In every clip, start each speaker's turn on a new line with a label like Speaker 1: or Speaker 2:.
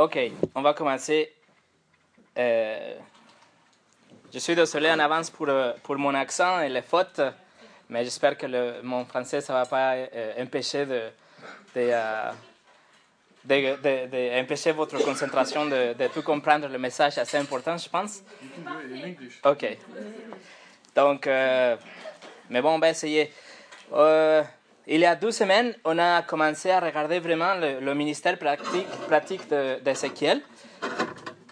Speaker 1: Ok, on va commencer. Euh, je suis désolé en avance pour, euh, pour mon accent et les fautes, mais j'espère que mon français, ça ne va pas euh, empêcher de, de, euh, de- de- votre concentration de, tout comprendre le message assez important, je pense. Ok. Donc, mais bon, on va essayer. Il y a deux semaines, on a commencé à regarder vraiment le, ministère pratique, pratique de- d'Ézéchiel.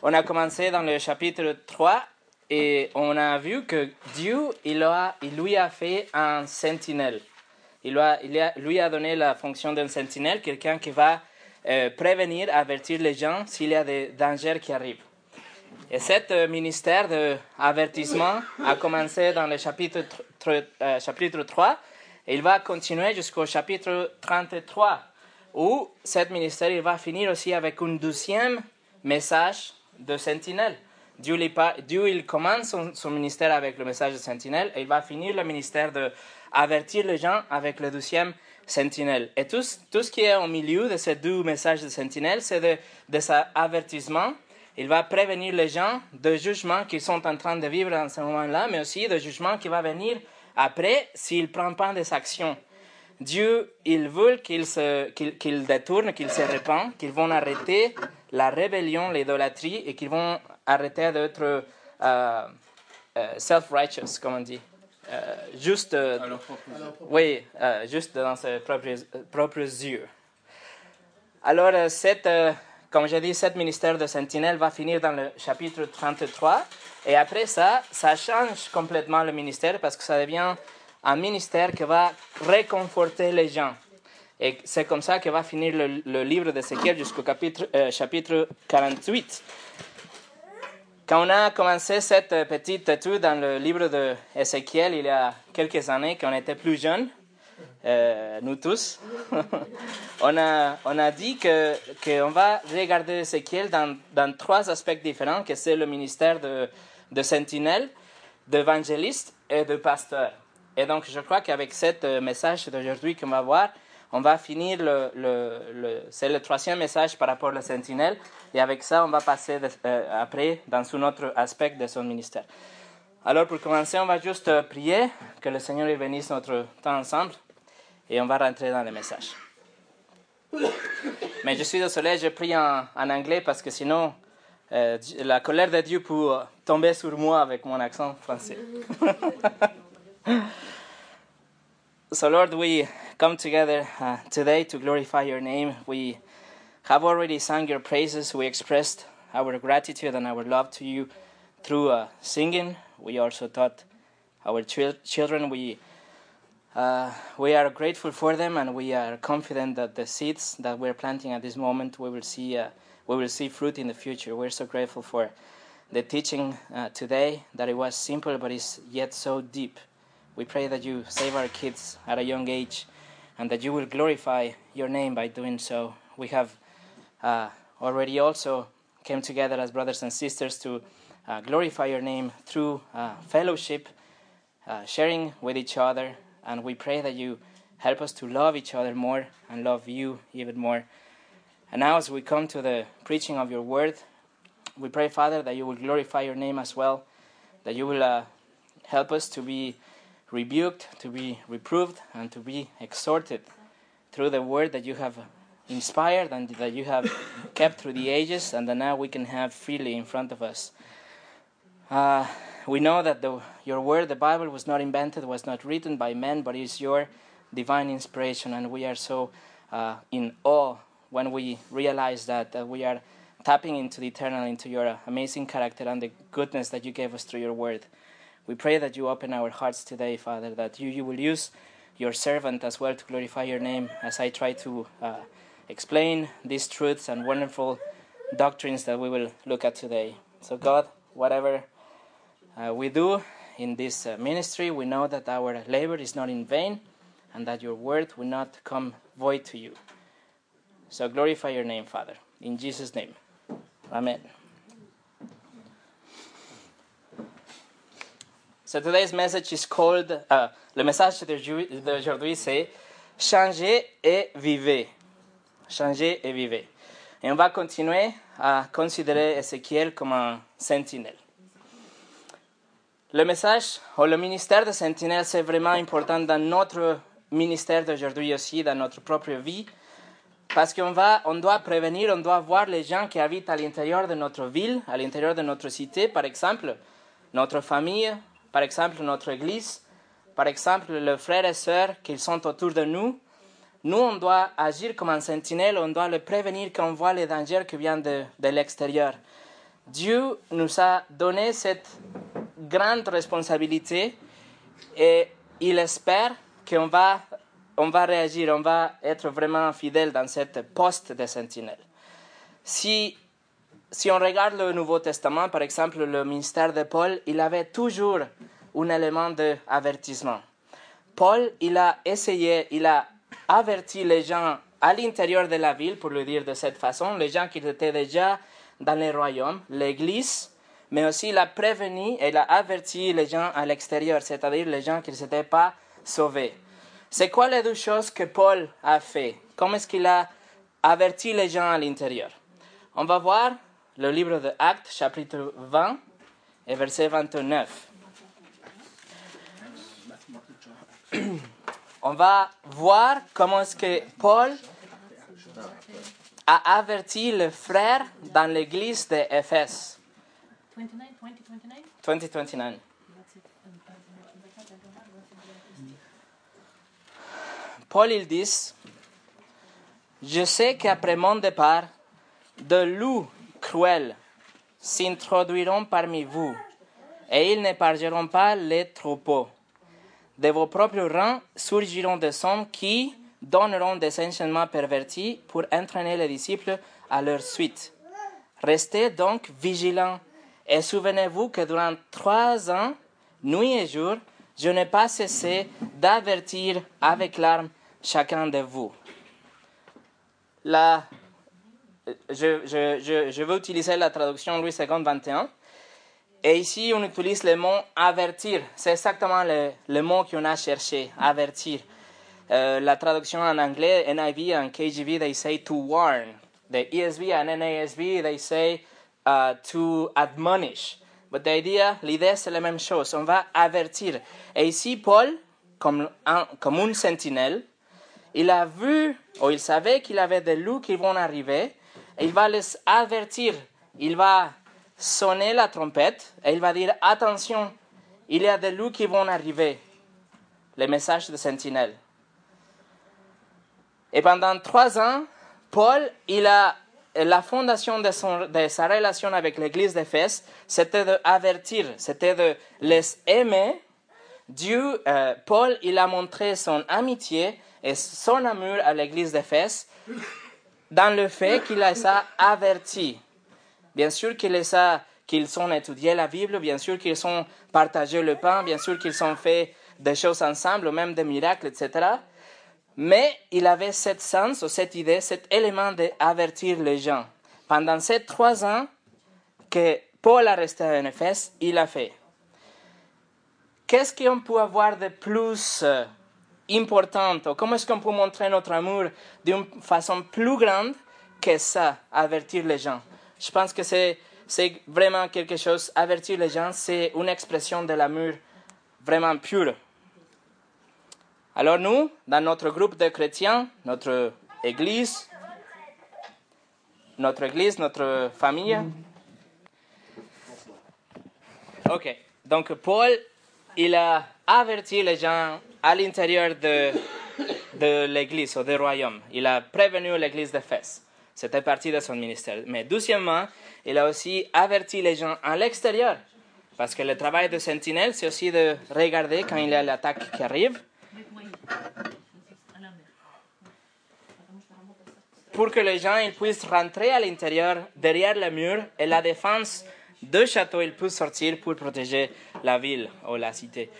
Speaker 1: on a commencé dans le chapitre 3 et on a vu que Dieu, il, a, lui a fait un sentinelle. Il, lui a, donné la fonction d'un sentinelle, quelqu'un qui va euh, prévenir, avertir les gens s'il y a des dangers qui arrivent. Et cet euh, ministère d'avertissement a commencé dans le chapitre, tr- tr- euh, chapitre 3 il va continuer jusqu'au chapitre 33 où cet ministère il va finir aussi avec un deuxième message de sentinelle. Dieu, Dieu, il commence son, ministère avec le message de sentinelle et il va finir le ministère de avertir les gens avec le deuxième sentinelle. Et tout, tout ce qui est au milieu de ces deux messages de sentinelle, c'est de, de cet avertissement. Il va prévenir les gens de jugements qu'ils sont en train de vivre en ce moment-là, mais aussi de jugements qui va venir après s'ils ne prennent pas des actions. Dieu, il veut qu'ils détournent, qu'ils se répandent, qu'ils vont arrêter la rébellion, l'idolâtrie et qu'ils vont arrêter d'être euh, euh, self-righteous, comme on dit. Euh, juste, euh, oui, juste dans ses propres, propres yeux. Alors, cette, comme j'ai dit, cet ministère de sentinelle va finir dans le chapitre 33. Et après ça, ça change complètement le ministère parce que ça devient un ministère qui va réconforter les gens. Et c'est comme ça que va finir le, livre d'Ézéchiel jusqu'au chapitre, euh, chapitre 48. Quand on a commencé cette petite étude dans le livre d'Ézéchiel il y a quelques années, quand on était plus jeunes, euh, nous tous, on, a, on a dit que qu'on va regarder Ézéchiel dans, dans trois aspects différents, que c'est le ministère de, de sentinelle, d'évangéliste et de pasteur. Et donc, je crois qu'avec ce euh, message d'aujourd'hui qu'on va voir, on va finir le, le, le- c'est le troisième message par rapport à sentinelle. Et avec ça, on va passer euh, après dans un autre aspect de son ministère. Alors, pour commencer, on va juste prier que le Seigneur bénisse notre temps ensemble et on va rentrer dans le message. Mais je suis désolé, je prie en, en anglais parce que sinon, euh, la colère de Dieu peut tomber sur moi avec mon accent français. So, Lord, we come together uh, today to glorify your name. We have already sung your praises. We expressed our gratitude and our love to you through uh, singing. We also taught our chil- children. We uh, we are grateful for them, and we are confident that the seeds that we're planting at this moment, we will see uh, we will see fruit in the future. We're so grateful for the teaching uh, today that it was simple, but is yet so deep. We pray that you save our kids at a young age and that you will glorify your name by doing so. We have uh, already also came together as brothers and sisters to uh, glorify your name through uh, fellowship, sharing with each other, and we pray that you help us to love each other more and love you even more. And now, as we come to the preaching of your word, we pray, Father, that you will glorify your name as well, that you will uh, help us to be rebuked, to be reproved, and to be exhorted through the word that you have inspired and that you have kept through the ages, and that now we can have freely in front of us. Uh, we know that the, your word, the Bible, was not invented, was not written by men, but is your divine inspiration, and we are so uh, in awe when we realize that, that we are tapping into the eternal, into your amazing character and the goodness that you gave us through your word. We pray that you open our hearts today, Father, that you, you will use your servant as well to glorify your name as I try to uh, explain these truths and wonderful doctrines that we will look at today. So, God, whatever uh, we do in this uh, ministry, we know that our labor is not in vain and that your word will not come void to you. So, glorify your name, Father. In Jesus' name. Amen. So today's message is called, uh, le message d'aujourd'hui c'est changer et vivez. Changer et vivez. Et on va continuer à considérer Ézéchiel comme un sentinelle. Le message ou le ministère de sentinelle, c'est vraiment important dans notre ministère d'aujourd'hui aussi, dans notre propre vie, parce qu'on va, on doit prévenir, on doit voir les gens qui habitent à l'intérieur de notre ville, à l'intérieur de notre cité, par exemple, notre famille, par exemple, notre église, par exemple, les frères et sœurs qui sont autour de nous, nous, on doit agir comme un sentinelle, on doit le prévenir quand on voit les dangers qui viennent de, de l'extérieur. Dieu nous a donné cette grande responsabilité et il espère qu'on va, on va réagir, on va être vraiment fidèle dans cette poste de sentinelle. Si, si on regarde le Nouveau Testament, par exemple, le ministère de Paul, il avait toujours un élément d'avertissement. Paul, il a essayé, il a averti les gens à l'intérieur de la ville, pour le dire de cette façon, les gens qui étaient déjà dans le royaume, l'Église, mais aussi il a prévenu et il a averti les gens à l'extérieur, c'est-à-dire les gens qui ne s'étaient pas sauvés. C'est quoi les deux choses que Paul a fait? Comment est-ce qu'il a averti les gens à l'intérieur? On va voir le livre de Actes, chapitre 20 et verset 29. on va voir comment est-ce que Paul a averti le frère dans l'église d'Éphèse. 2029. Paul il dit, je sais qu'après mon départ, de loups cruels s'introduiront parmi vous, et ils n'épargneront pas les troupeaux de vos propres rangs surgiront des hommes qui donneront des enseignements pervertis pour entraîner les disciples à leur suite. Restez donc vigilants et souvenez-vous que durant trois ans, nuit et jour, je n'ai pas cessé d'avertir avec larmes chacun de vous. Là, je, je, je, vais utiliser la traduction Louis II 21 et ici, on utilise le mot avertir. C'est exactement le, le, mot qu'on a cherché, avertir. Euh, la traduction en anglais, NIV and KJV, they say to warn. The ESV and NASV, they say uh, to admonish. But the idea, l'idée, c'est la même chose. On va avertir. Et ici, Paul, comme un, comme une sentinelle, il a vu, ou il savait qu'il avait des loups qui vont arriver, et il va les avertir. Il va sonner la trompette et il va dire attention, il y a des loups qui vont arriver. Le message de Sentinelle. Et pendant trois ans, Paul, il a la fondation de, sa relation avec l'église d'Éphèse, c'était d'avertir, c'était de les aimer. Dieu, euh, Paul, il a montré son amitié et son amour à l'église d'Éphèse dans le fait qu'il les a avertis. Bien sûr qu'ils ont étudié la Bible, bien sûr qu'ils ont partagé le pain, bien sûr qu'ils ont fait des choses ensemble, même des miracles, etc. Mais il avait cette sens, cette idée, cet élément d'avertir les gens. Pendant ces trois ans que Paul a resté à Éphèse, il a fait. Qu'est-ce qu'on peut avoir de plus euh, important Comment est-ce qu'on peut montrer notre amour d'une façon plus grande que ça, avertir les gens? Je pense que c'est, c'est vraiment quelque chose, avertir les gens, c'est une expression de l'amour vraiment pure. Alors nous, dans notre groupe de chrétiens, notre église, notre église, notre famille. Ok, donc Paul, il a averti les gens à l'intérieur de, de l'église ou du royaume. Il a prévenu l'église d'Éphèse. C'était partie de son ministère. Mais deuxièmement, il a aussi averti les gens à l'extérieur. Parce que le travail de sentinelle, c'est aussi de regarder quand il y a l'attaque qui arrive. Pour que les gens ils puissent rentrer à l'intérieur, derrière le mur, et la défense de château, ils puissent sortir pour protéger la ville ou la cité.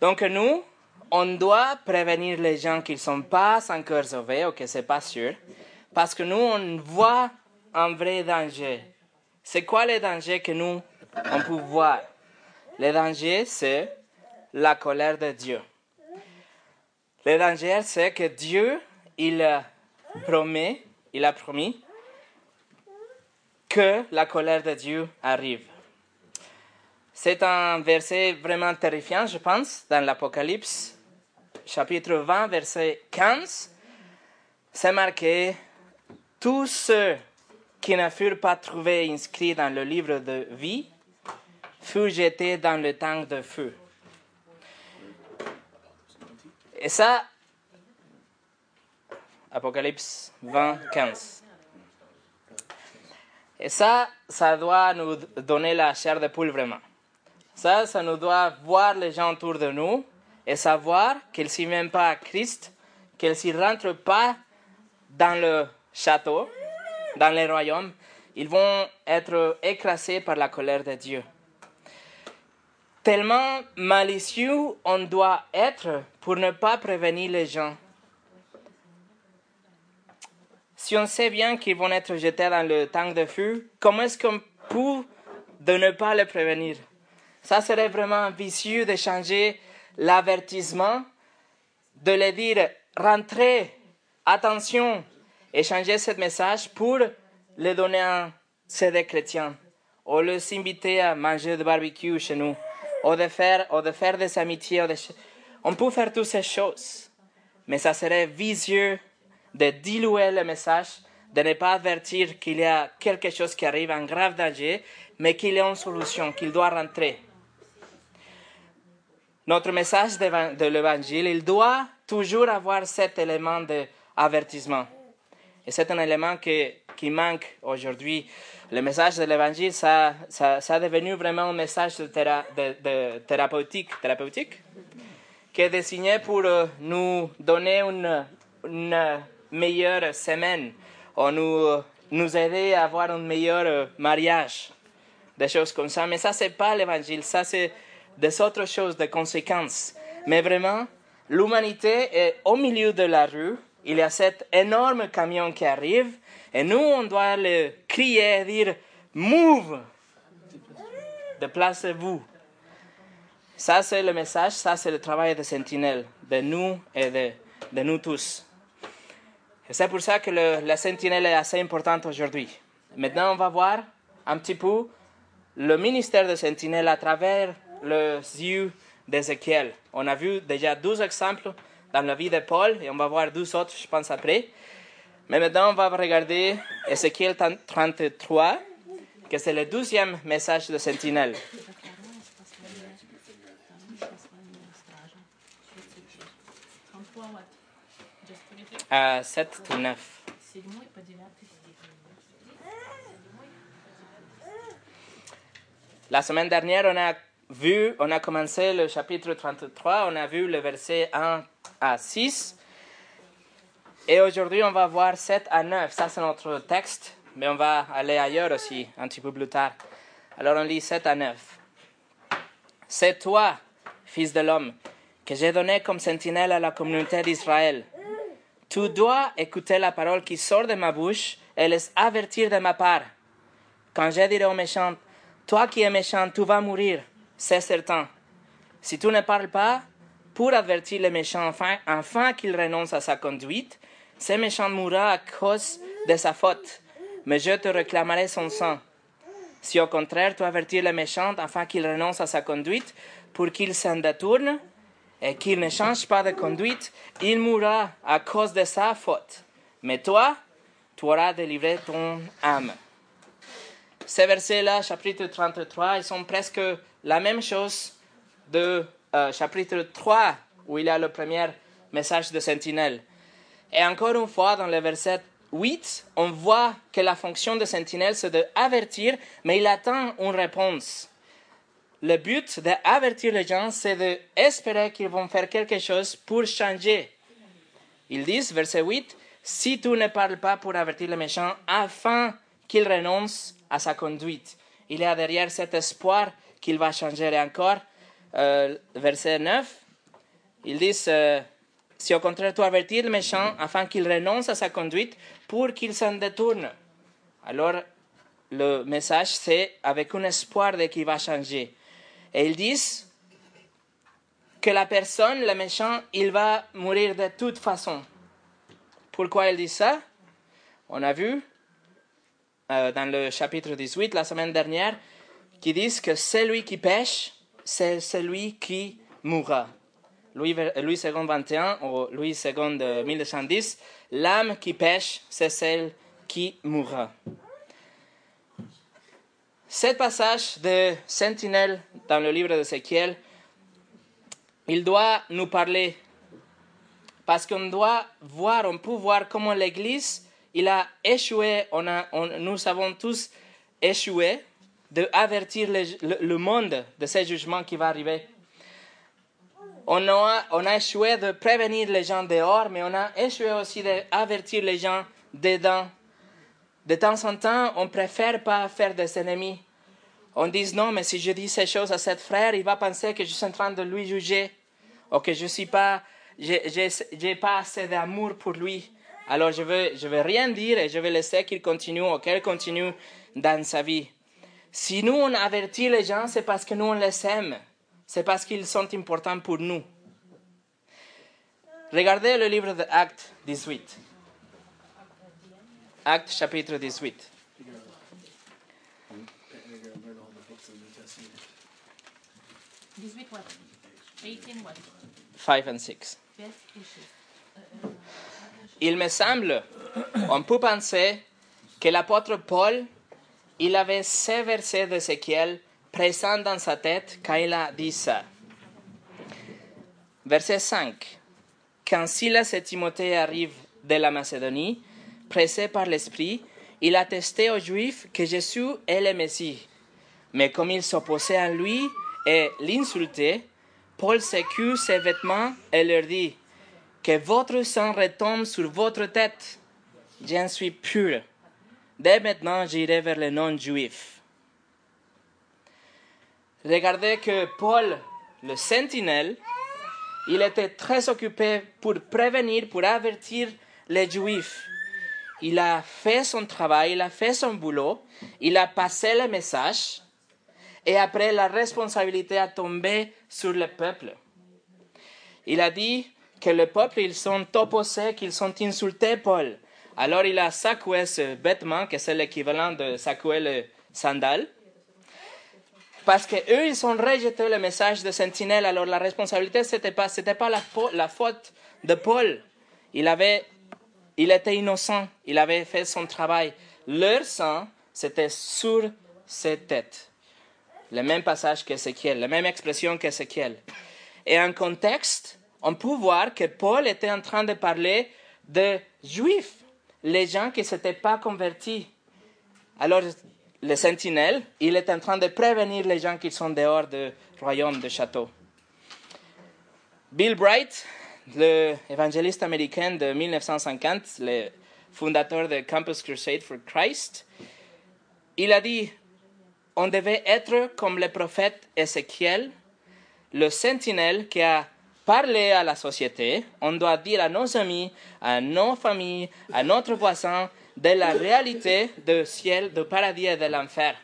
Speaker 1: Donc nous, on doit prévenir les gens qui ne sont pas encore sauvés ou que ce n'est pas sûr. Parce que nous, on voit un vrai danger. C'est quoi le danger que nous, on peut voir? Le danger, c'est la colère de Dieu. Le danger, c'est que Dieu, il promet, il a promis que la colère de Dieu arrive. C'est un verset vraiment terrifiant, je pense, dans l'Apocalypse, chapitre 20, verset 15. C'est marqué, tous ceux qui ne furent pas trouvés inscrits dans le livre de vie furent jetés dans le tank de feu. Et ça, Apocalypse 20, 15. Et ça, ça doit nous donner la chair de poule vraiment. Ça, ça nous doit voir les gens autour de nous et savoir qu'ils s'y mènent pas à Christ, qu'ils s'y rentrent pas dans le château, dans les royaumes, ils vont être écrasés par la colère de Dieu. Tellement malicieux on doit être pour ne pas prévenir les gens. Si on sait bien qu'ils vont être jetés dans le tank de feu, comment est-ce qu'on peut de ne pas les prévenir? Ça serait vraiment vicieux de changer l'avertissement, de les dire rentrez, attention, et changer ce message pour le donner à ces chrétiens, ou les inviter à manger du barbecue chez nous, ou de faire, ou de faire des amitiés. On peut faire toutes ces choses, mais ça serait vicieux de diluer le message, de ne pas avertir qu'il y a quelque chose qui arrive en grave danger, mais qu'il y a une solution, qu'il doit rentrer. Notre message de l'évangile, il doit toujours avoir cet élément d'avertissement. Et c'est un élément qui manque aujourd'hui. Le message de l'évangile, ça, ça, ça, devenu vraiment un message de, de, thérapeutique, thérapeutique qui est destiné pour euh, nous donner une, une meilleure semaine, ou nous, nous aider à avoir un meilleur euh, mariage, des choses comme ça. Mais ça, c'est pas l'évangile, ça, c'est des autres choses, des conséquences. Mais vraiment, l'humanité est au milieu de la rue. Il y a cet énorme camion qui arrive. Et nous, on doit le crier dire Move Déplacez-vous. Ça, c'est le message, ça, c'est le travail de sentinelle, de nous et de, de nous tous. Et c'est pour ça que le, la sentinelle est assez importante aujourd'hui. Maintenant, on va voir un petit peu le ministère de sentinelle à travers les yeux d'Ézéchiel. On a vu déjà 12 exemples dans la vie de Paul et on va voir 12 autres, je pense, après. Mais maintenant, on va regarder Ézéchiel 33, que c'est le douzième message de Sentinelle. À 7 ou 9. La semaine dernière, on a vu, on a commencé le chapitre 33, on a vu le verset 1 à 6. Et aujourd'hui, on va voir 7 à 9. Ça, c'est notre texte, mais on va aller ailleurs aussi, un petit peu plus tard. Alors, on lit 7 à 9. C'est toi, fils de l'homme, que j'ai donné comme sentinelle à la communauté d'Israël. Tu dois écouter la parole qui sort de ma bouche et les avertir de ma part. Quand je dirai aux méchants, toi qui es méchant, tu vas mourir c'est certain. Si tu ne parles pas pour avertir les méchants afin, afin qu'il renonce à sa conduite, ce méchant mourra à cause de sa faute, mais je te réclamerai son sang. Si au contraire tu avertis le méchant afin qu'il renonce à sa conduite, pour qu'il s'en détourne et qu'il ne change pas de conduite, il mourra à cause de sa faute. Mais toi, tu auras délivré ton âme. Ces versets-là, chapitre 33, ils sont presque la même chose de euh, chapitre 3, où il y a le premier message de Sentinelle. Et encore une fois, dans le verset 8, on voit que la fonction de Sentinelle, c'est d'avertir, mais il attend une réponse. Le but d'avertir les gens, c'est d'espérer qu'ils vont faire quelque chose pour changer. Ils disent, verset 8, si tu ne parles pas pour avertir les méchants afin qu'ils renoncent à sa conduite. Il y a derrière cet espoir qu'il va changer encore. Euh, verset 9, ils disent, euh, si au contraire tu avertis le méchant afin qu'il renonce à sa conduite pour qu'il s'en détourne. Alors le message c'est avec un espoir de qu'il va changer. Et ils disent que la personne, le méchant, il va mourir de toute façon. Pourquoi ils disent ça? On a vu euh, dans le chapitre 18 la semaine dernière qui disent que celui qui pêche, c'est celui qui mourra. Louis, II 21 ou Louis II 1910, l'âme qui pêche, c'est celle qui mourra. Ce passage de Sentinelle dans le livre d'Ézéchiel, il doit nous parler parce qu'on doit voir, on peut voir comment l'Église, il a échoué, on a, nous avons tous échoué de avertir le, monde de ce jugement qui va arriver. On a, on a échoué de prévenir les gens dehors, mais on a échoué aussi d'avertir les gens dedans. De temps en temps, on préfère pas faire des ennemis. On dit non, mais si je dis ces choses à cet frère, il va penser que je suis en train de lui juger, ou que je suis pas, j'ai pas assez d'amour pour lui. Alors je veux, je veux rien dire et je vais laisser qu'il continue ou qu'elle continue dans sa vie. Si nous on avertit les gens, c'est parce que nous on les aime, c'est parce qu'ils sont importants pour nous. Regardez le livre de Actes 18. Acte chapitre 18. Five and six. Il me semble, on peut penser que l'apôtre Paul, il avait ces versets d'Ézéchiel présents dans sa tête quand il a dit ça. Verset 5. Quand Silas et Timothée arrivent de la Macédonie, pressé par l'Esprit, il attestait aux Juifs que Jésus est le Messie. Mais comme ils s'opposaient à lui et l'insultaient, Paul sécure ses vêtements et leur dit Que votre sang retombe sur votre tête. J'en suis pur. Dès maintenant, j'irai vers les non-juifs. Regardez que Paul, le sentinelle, il était très occupé pour prévenir, pour avertir les Juifs il a fait son travail, il a fait son boulot, il a passé le message, et après la responsabilité a tombé sur le peuple. Il a dit que le peuple, ils sont opposés, qu'ils sont insultés Paul. Alors il a secoué ce vêtement, que c'est l'équivalent de secouer le sandal, parce que eux ils ont rejeté le message de Sentinelle. Alors la responsabilité c'était pas c'était pas la, faute de Paul. Il avait il était innocent, il avait fait son travail. Leur sang, c'était sur ses têtes. Le même passage qu'Ézéchiel, la même expression qu'Ézéchiel. Et en contexte, on peut voir que Paul était en train de parler de juifs, les gens qui ne s'étaient pas convertis. Alors, le sentinelle, il est en train de prévenir les gens qui sont dehors du royaume de château. Bill Bright, l'évangéliste américain de 1950, le fondateur de Campus Crusade for Christ, il a dit, on devait être comme le prophète Ézéchiel, le sentinelle qui a parlé à la société. On doit dire à nos amis, à nos familles, à notre voisin, de la réalité du ciel, du paradis et de l'enfer.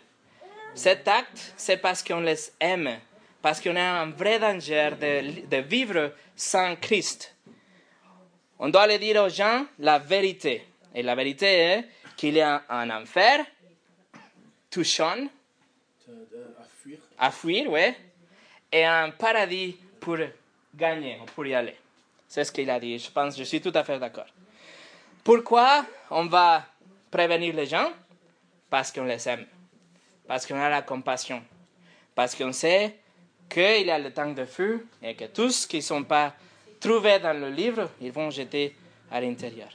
Speaker 1: Cet acte, c'est parce qu'on les aime, parce qu'on a un vrai danger de, vivre sans Christ. On doit le dire aux gens la vérité. Et la vérité est qu'il y a un enfer touchant, à fuir, ouais, et un paradis pour gagner, pour y aller. C'est ce qu'il a dit. Je pense, je suis tout à fait d'accord. Pourquoi on va prévenir les gens Parce qu'on les aime, parce qu'on a la compassion, parce qu'on sait qu'il y a le temps de feu et que tous qui ne sont pas trouvés dans le livre, ils vont jeter à l'intérieur.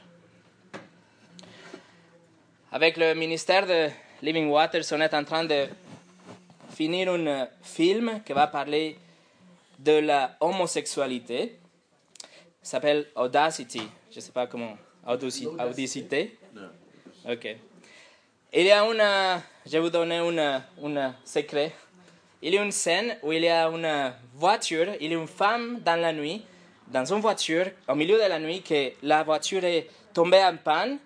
Speaker 1: Avec le ministère de Living Waters, on est en train de finir un film qui va parler de la homosexualité. S'appelle Audacity. Je ne sais pas comment. Audacité. Ok. Il y a une. Je vais vous donner un secret il y a une scène où il y a une voiture, il y a une femme dans la nuit, dans une voiture, au milieu de la nuit, que la voiture est tombée en panne,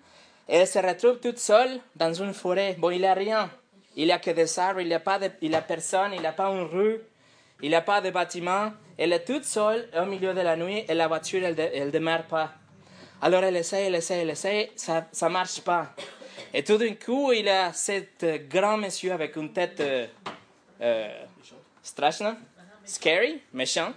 Speaker 1: et elle se retrouve toute seule dans une forêt. Bon, il n'y a rien. Il n'y a que des arbres, il n'y a, pas de, il a personne, il n'y a pas une rue, il n'y a pas de bâtiment. Elle est toute seule au milieu de la nuit et la voiture, elle ne démarre pas. Alors elle essaie, elle essaie, elle essaie, ça ne marche pas. Et tout d'un coup, il y a cet euh, grand monsieur avec une tête euh, euh, scary, méchant,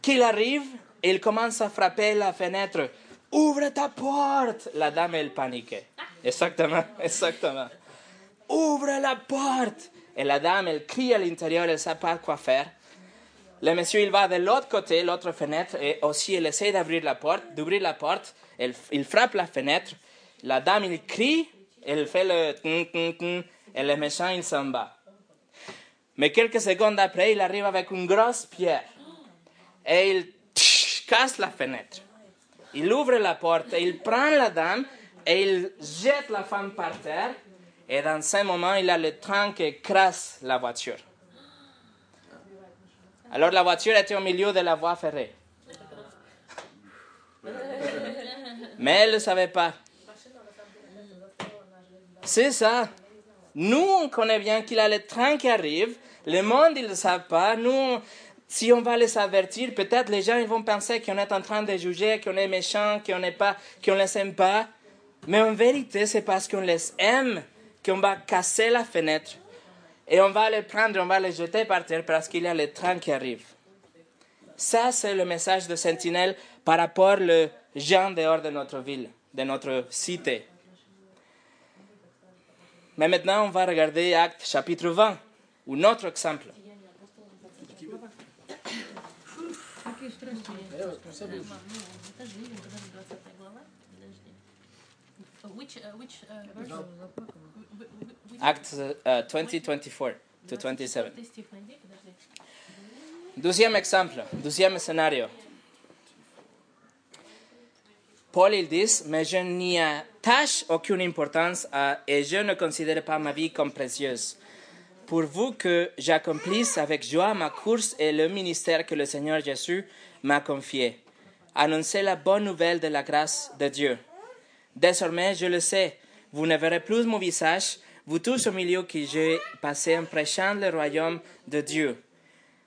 Speaker 1: qui arrive et il commence à frapper la fenêtre. Ouvre ta porte! La dame, elle paniquait. Exactement, exactement. Ouvre la porte! Et la dame, elle crie à l'intérieur, elle ne sait pas quoi faire. Le monsieur, il va de l'autre côté, l'autre fenêtre, et aussi, il essaie d'ouvrir la porte, d'ouvrir la porte. Il frappe la fenêtre. La dame, il crie, elle fait le tum, tum, tum, et le méchant, il s'en va. Mais quelques secondes après, il arrive avec une grosse pierre. Et il tch, casse la fenêtre. Il ouvre la porte, et il prend la dame, et il jette la femme par terre. Et dans ce moment, il a le train qui écrase la voiture. Alors la voiture était au milieu de la voie ferrée. Mais elle ne savait pas. C'est ça. Nous, on connaît bien qu'il y a le train qui arrive. Le monde, ils ne le savent pas. Nous, si on va les avertir, peut-être les gens ils vont penser qu'on est en train de juger, qu'on est méchant, qu'on n'est pas, qu'on les aime pas. Mais en vérité, c'est parce qu'on les aime qu'on va casser la fenêtre et on va les prendre, on va les jeter par terre parce qu'il y a le train qui arrive. Ça, c'est le message de Sentinelle par rapport aux gens dehors de notre ville, de notre cité. Mais maintenant, on va regarder Acte chapitre 20, un autre exemple.
Speaker 2: Which, uh, uh
Speaker 1: Acts uh, 20, to 27. Deuxième exemple, deuxième scénario. Paul, il dit, mais je n'y attache aucune importance à, et je ne considère pas ma vie comme précieuse. Pour vous que j'accomplisse avec joie ma course et le ministère que le Seigneur Jésus m'a confié. Annoncer la bonne nouvelle de la grâce de Dieu. Désormais, je le sais, vous ne verrez plus mon visage, vous tous au milieu que j'ai passé en prêchant le royaume de Dieu.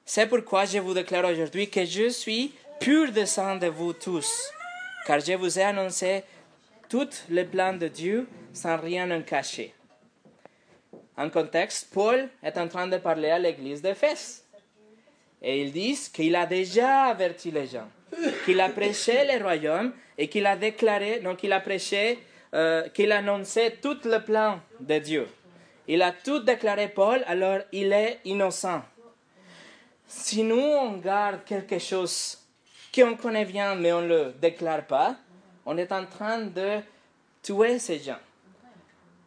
Speaker 1: C'est pourquoi je vous déclare aujourd'hui que je suis pur de sang de vous tous, car je vous ai annoncé tout le plan de Dieu sans rien en cacher. En contexte, Paul est en train de parler à l'église d'Éphèse. Et ils disent qu'il a déjà averti les gens, qu'il a prêché le royaume et qu'il a déclaré, donc qu'il a prêché, euh, qu'il a annoncé tout le plan de Dieu. Il a tout déclaré Paul, alors il est innocent. Si nous, on garde quelque chose qu'on connaît bien, mais on ne le déclare pas, on est en train de tuer ces gens.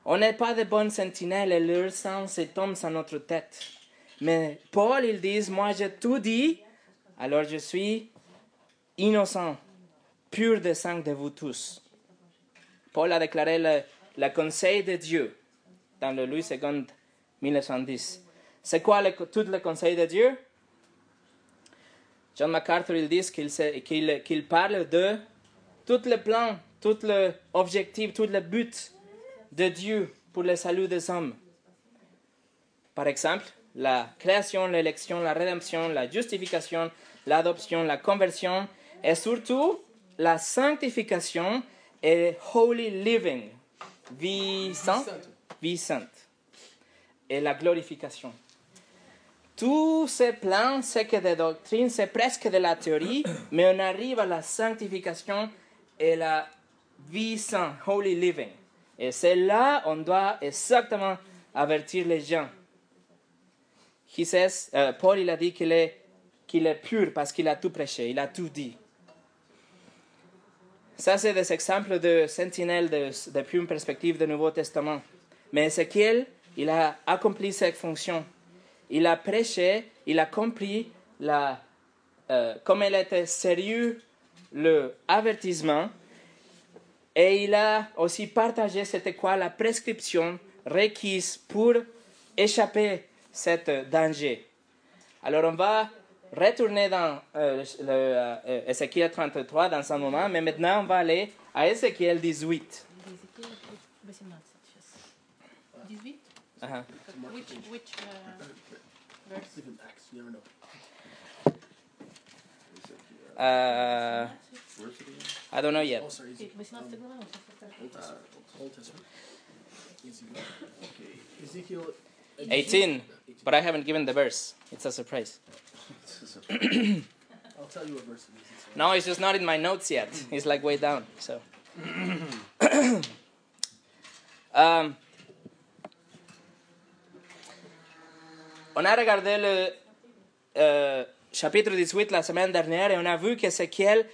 Speaker 1: On n'est pas de bonnes sentinelles et leur sang se tombe sur notre tête. Mais Paul, il dit, moi j'ai tout dit, alors je suis innocent, pur de sang de vous tous. Paul a déclaré le, conseil de Dieu dans le Louis II 1910. C'est quoi tout le conseil de Dieu? John MacArthur il dit qu'il parle de tout le plan, tout l'objectif, tout le but de Dieu pour le salut des hommes. Par exemple, la création, l'élection, la rédemption, la justification, l'adoption, la conversion et surtout la sanctification et holy living, vie sainte, vie sainte et la glorification. Tous ces plans, c'est que des doctrines, c'est presque de la théorie, mais on arrive à la sanctification et la vie sainte, holy living. Et c'est là on doit exactement avertir les gens. He says, euh, Paul il a dit qu'il est, qu'il est pur parce qu'il a tout prêché, il a tout dit. Ça, c'est des exemples de sentinelles de- depuis une perspective du Nouveau Testament. Mais Ézéchiel, il a accompli cette fonction. Il a prêché, il a compris la, euh, comme il était sérieux le avertissement et il a aussi partagé c'était quoi la prescription requise pour échapper cet danger. Alors on va retourner dans euh, le, 33 euh, dans un moment, mais maintenant on va aller à Ézéchiel 18.
Speaker 2: 18?
Speaker 1: Uh
Speaker 2: which, which,
Speaker 1: I don't know yet.
Speaker 3: Okay. Ezekiel
Speaker 1: 18, but I haven't given the verse. It's a surprise.
Speaker 3: I'll tell you what verse it is.
Speaker 1: No, it's just not in my notes yet. It's like way down. So, um, on a regardé le euh, chapitre 18 la semaine dernière et on a vu qu'Ézéchiel,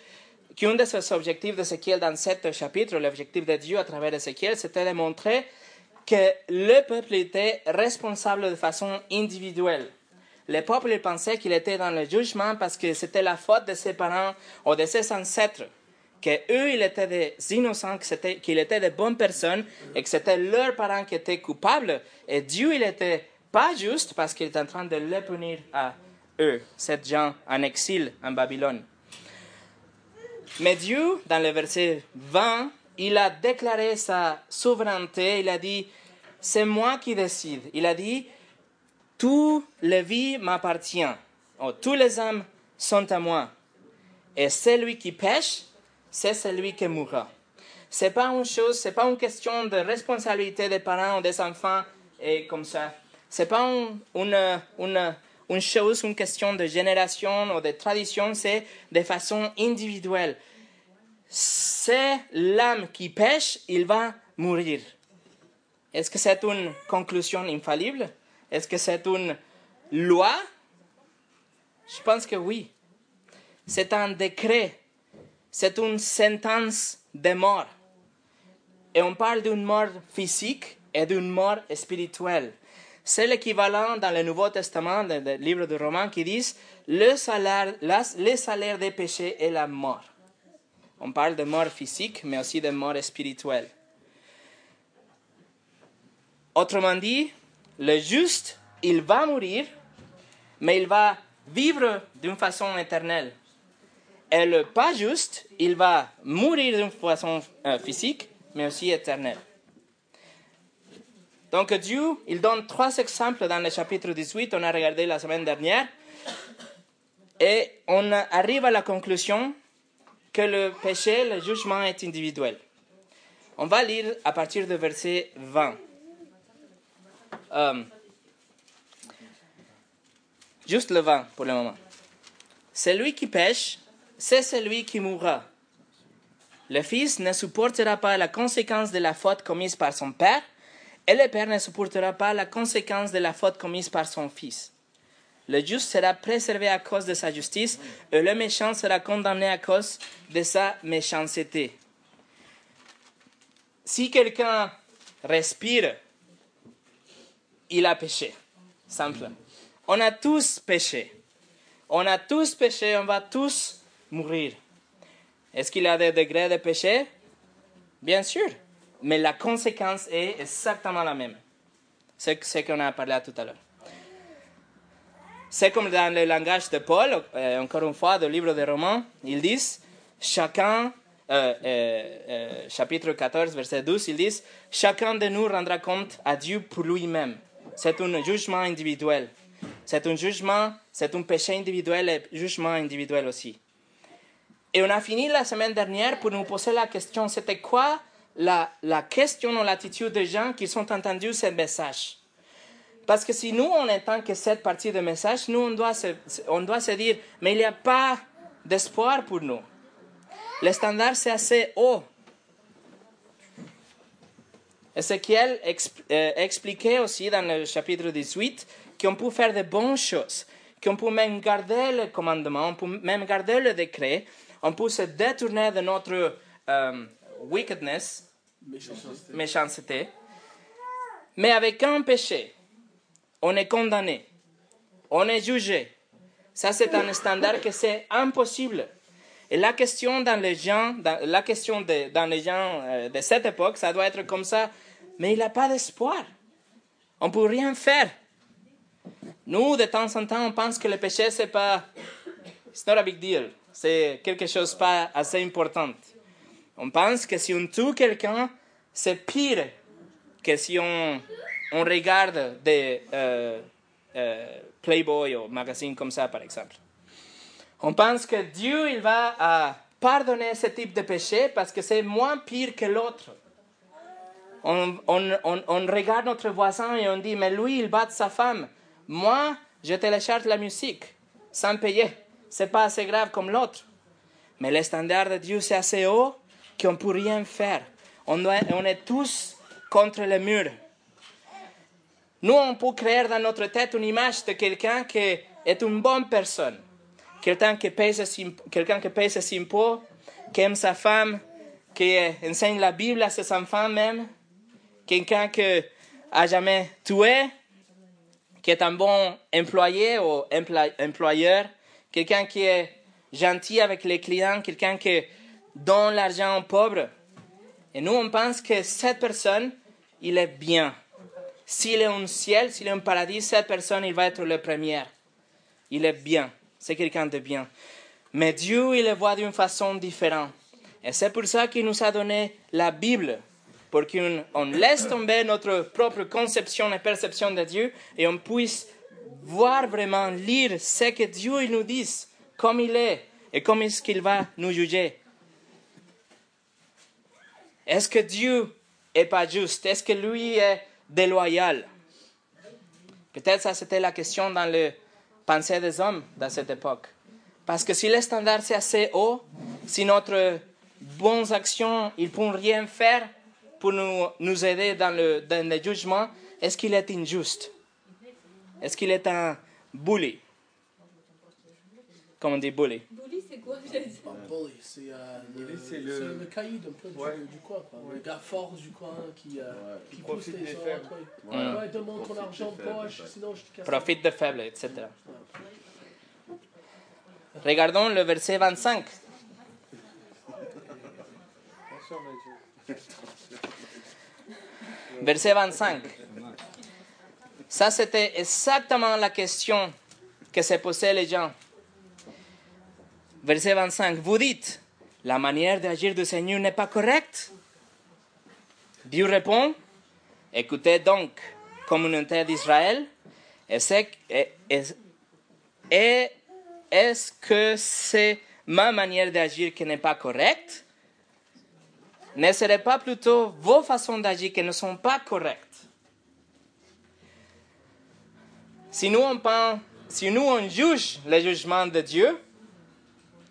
Speaker 1: qu'un de ses objectifs d'Ézéchiel dans ce chapitre, l'objectif de Dieu à travers Ézéchiel, c'était de montrer que le peuple était responsable de façon individuelle. Le peuple pensait qu'il était dans le jugement parce que c'était la faute de ses parents ou de ses ancêtres, que eux ils étaient des innocents, qu'ils étaient de bonnes personnes et que c'était leurs parents qui étaient coupables. Et Dieu il était pas juste parce qu'il était en train de les punir à eux, ces gens en exil en Babylone. Mais Dieu, dans le verset 20, il a déclaré sa souveraineté. Il a dit, c'est moi qui décide. Il a dit, tout le vie m'appartient. Oh, tous les âmes sont à moi. Et celui qui pêche, c'est celui qui mourra. C'est pas une chose, c'est pas une question de responsabilité des parents ou des enfants et comme ça. C'est pas un- une, une, une chose, une question de génération ou de tradition, c'est de façon individuelle. C'est l'âme qui pêche, il va mourir. Est-ce que c'est une conclusion infallible? Est-ce que c'est une loi? Je pense que oui. C'est un décret. C'est une sentence de mort. Et on parle d'une mort physique et d'une mort spirituelle. C'est l'équivalent dans le Nouveau Testament, dans le livre de Romains, qui disent le salaire, la- le salaire des péchés est la mort. On parle de mort physique, mais aussi de mort spirituelle. Autrement dit, le juste, il va mourir, mais il va vivre d'une façon éternelle. Et le pas juste, il va mourir d'une façon euh, physique, mais aussi éternelle. Donc Dieu, il donne trois exemples dans le chapitre 18, on a regardé la semaine dernière, et on arrive à la conclusion que le péché, le jugement est individuel. On va lire à partir du verset 20. Euh, juste le 20 pour le moment. Celui qui pêche, c'est celui qui mourra. Le fils ne supportera pas la conséquence de la faute commise par son père, et le père ne supportera pas la conséquence de la faute commise par son fils. Le juste sera préservé à cause de sa justice, et le méchant sera condamné à cause de sa méchanceté. Si quelqu'un respire, il a péché. Simple. On a tous péché. On a tous péché, on va tous mourir. Est-ce qu'il y a des degrés de péché? Bien sûr. Mais la conséquence est exactement la même. C'est ce qu'on a parlé tout à l'heure. C'est comme dans le langage de Paul, euh, encore une fois, du livre des Romains, ils disent, chacun, euh, euh, chapitre 14, verset 12, ils disent, chacun de nous rendra compte à Dieu pour lui-même. C'est un jugement individuel. C'est un jugement, c'est un péché individuel et jugement individuel aussi. Et on a fini la semaine dernière pour nous poser la question, c'était quoi la, question ou l'attitude des gens qui ont entendu ce message Parce que si nous, on entend que cette partie du message, nous, on doit se, on doit se dire, mais il n'y a pas d'espoir pour nous. Le standard, c'est assez haut. Ézéchiel exp- euh, expliquait aussi dans le chapitre 18 qu'on peut faire de bonnes choses, qu'on peut même garder le commandement, on peut même garder le décret, on peut se détourner de notre euh, wickedness,
Speaker 3: Méchanceté.
Speaker 1: méchanceté, mais avec un péché, on est condamné, on est jugé. Ça, c'est un standard que c'est impossible. Et la question dans les gens, la question de, dans les gens euh, de cette époque, ça doit être comme ça. Mais il n'a pas d'espoir. On ne peut rien faire. Nous, de temps en temps, on pense que le péché, c'est pas. It's not a big deal. C'est quelque chose pas assez important. On pense que si on tue quelqu'un, c'est pire que si on, on regarde des euh, euh, Playboy ou magazines comme ça, par exemple. On pense que Dieu il va euh, pardonner ce type de péché parce que c'est moins pire que l'autre. on, on, on, regarde notre voisin et on dit, mais lui, il bat sa femme. Moi, je télécharge la musique sans payer. C'est pas assez grave comme l'autre. Mais le standard de Dieu, c'est assez haut qu'on ne peut rien faire. On, on est tous contre le mur. Nous, on peut créer dans notre tête une image de quelqu'un qui est une bonne personne. Quelqu'un qui paye ses, quelqu'un qui ses impôts, qui aime sa femme, qui enseigne la Bible à ses enfants même. Quelqu'un qui a jamais tué, qui est un bon employé ou employeur. Quelqu'un qui est gentil avec les clients, quelqu'un qui donne l'argent aux pauvres. Et nous, on pense que cette personne, il est bien. S'il est un ciel, s'il est un paradis, cette personne, il va être le premier. Il est bien. C'est quelqu'un de bien. Mais Dieu, il le voit d'une façon différente. Et c'est pour ça qu'il nous a donné la Bible. Pour qu'on on laisse tomber notre propre conception et perception de Dieu et on puisse voir vraiment, lire ce que Dieu il nous dit, comme il est et comment est-ce qu'il va nous juger. Est-ce que Dieu est pas juste? Est-ce que lui est déloyal? Peut-être ça c'était la question dans le pensée des hommes dans cette époque. Parce que si le standard c'est assez haut, si notre bonnes actions, ils ne peuvent rien faire pour nous, nous aider dans le, dans le jugement, est-ce qu'il est injuste? Est-ce qu'il est un bully? Comme on dit bully.
Speaker 4: Bully, c'est quoi j'allais dire
Speaker 3: Un bully, c'est euh, le, caïd un peu du,
Speaker 5: Ouais.
Speaker 3: du coin. Quoi.
Speaker 5: Ouais.
Speaker 3: Le gars fort du coin qui, euh,
Speaker 5: Ouais,
Speaker 3: qui pousse les
Speaker 5: des faibles.
Speaker 3: Ouais,
Speaker 1: Ouais.
Speaker 3: Ouais, demande ton
Speaker 5: Profite
Speaker 3: argent
Speaker 5: des faibles,
Speaker 3: poche,
Speaker 5: ouais.
Speaker 3: sinon je te casse.
Speaker 1: Profite de faible, etc. Regardons le verset 25.
Speaker 5: Attention, Mathieu.
Speaker 1: Verset 25. Ça, c'était exactement la question que se posaient les gens. Verset 25. Vous dites, la manière d'agir du Seigneur n'est pas correcte. Dieu répond, écoutez donc, communauté d'Israël, est-ce est- est- est- est-ce que c'est ma manière d'agir qui n'est pas correcte? Ne serait pas plutôt vos façons d'agir qui ne sont pas correctes? Si nous on pense, si nous on juge le jugement de Dieu,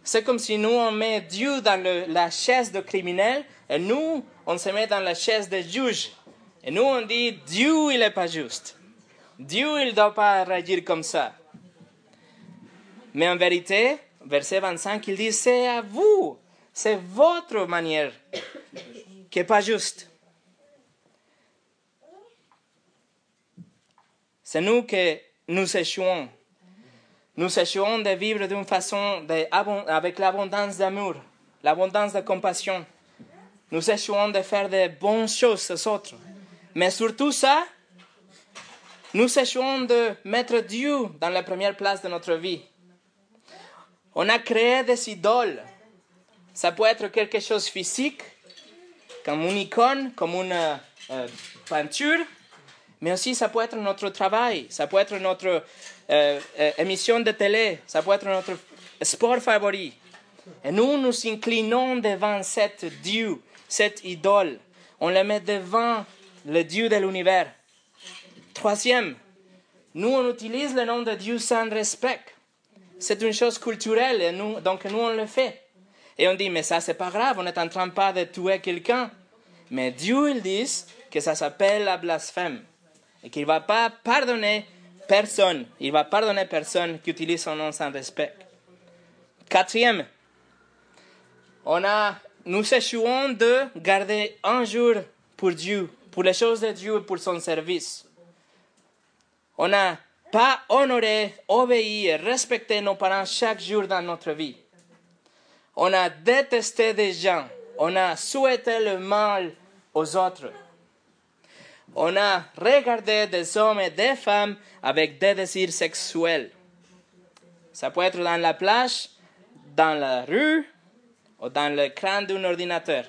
Speaker 1: c'est comme si nous on met Dieu dans la chaise de criminel et nous on se met dans la chaise de juge. Et nous on dit Dieu il n'est pas juste. Dieu il ne doit pas réagir comme ça. Mais en vérité, verset 25, il dit c'est à vous, c'est votre manière qui n'est pas juste. C'est nous que nous échouons. Nous échouons de vivre d'une façon avec l'abondance d'amour, l'abondance de compassion. Nous échouons de faire de bonnes choses aux autres. Mais surtout ça, nous échouons de mettre Dieu dans la première place de notre vie. On a créé des idoles. Ça peut être quelque chose de physique, comme une icône, comme une euh, peinture, mais aussi ça peut être notre travail, ça peut être notre euh, émission de télé, ça peut être notre sport favori. Et nous nous inclinons devant cet Dieu, cette idole. On le met devant le Dieu de l'univers. Troisième, nous on utilise le nom de Dieu sans respect. C'est une chose culturelle, et nous, donc nous on le fait. Et on dit, mais ça c'est pas grave, on est en train pas de tuer quelqu'un. Mais Dieu, il dit que ça s'appelle la blasphème. Et qu'il ne va pas pardonner personne. Il va pardonner personne qui utilise son nom sans respect. Quatrième, on a, nous échouons de garder un jour pour Dieu, pour les choses de Dieu et pour son service. On n'a pas honoré, obéi et respecté nos parents chaque jour dans notre vie. On a détesté des gens. On a souhaité le mal aux autres. On a regardé des hommes et des femmes avec des désirs sexuels. Ça peut être dans la plage, dans la rue ou dans l'écran d'un ordinateur.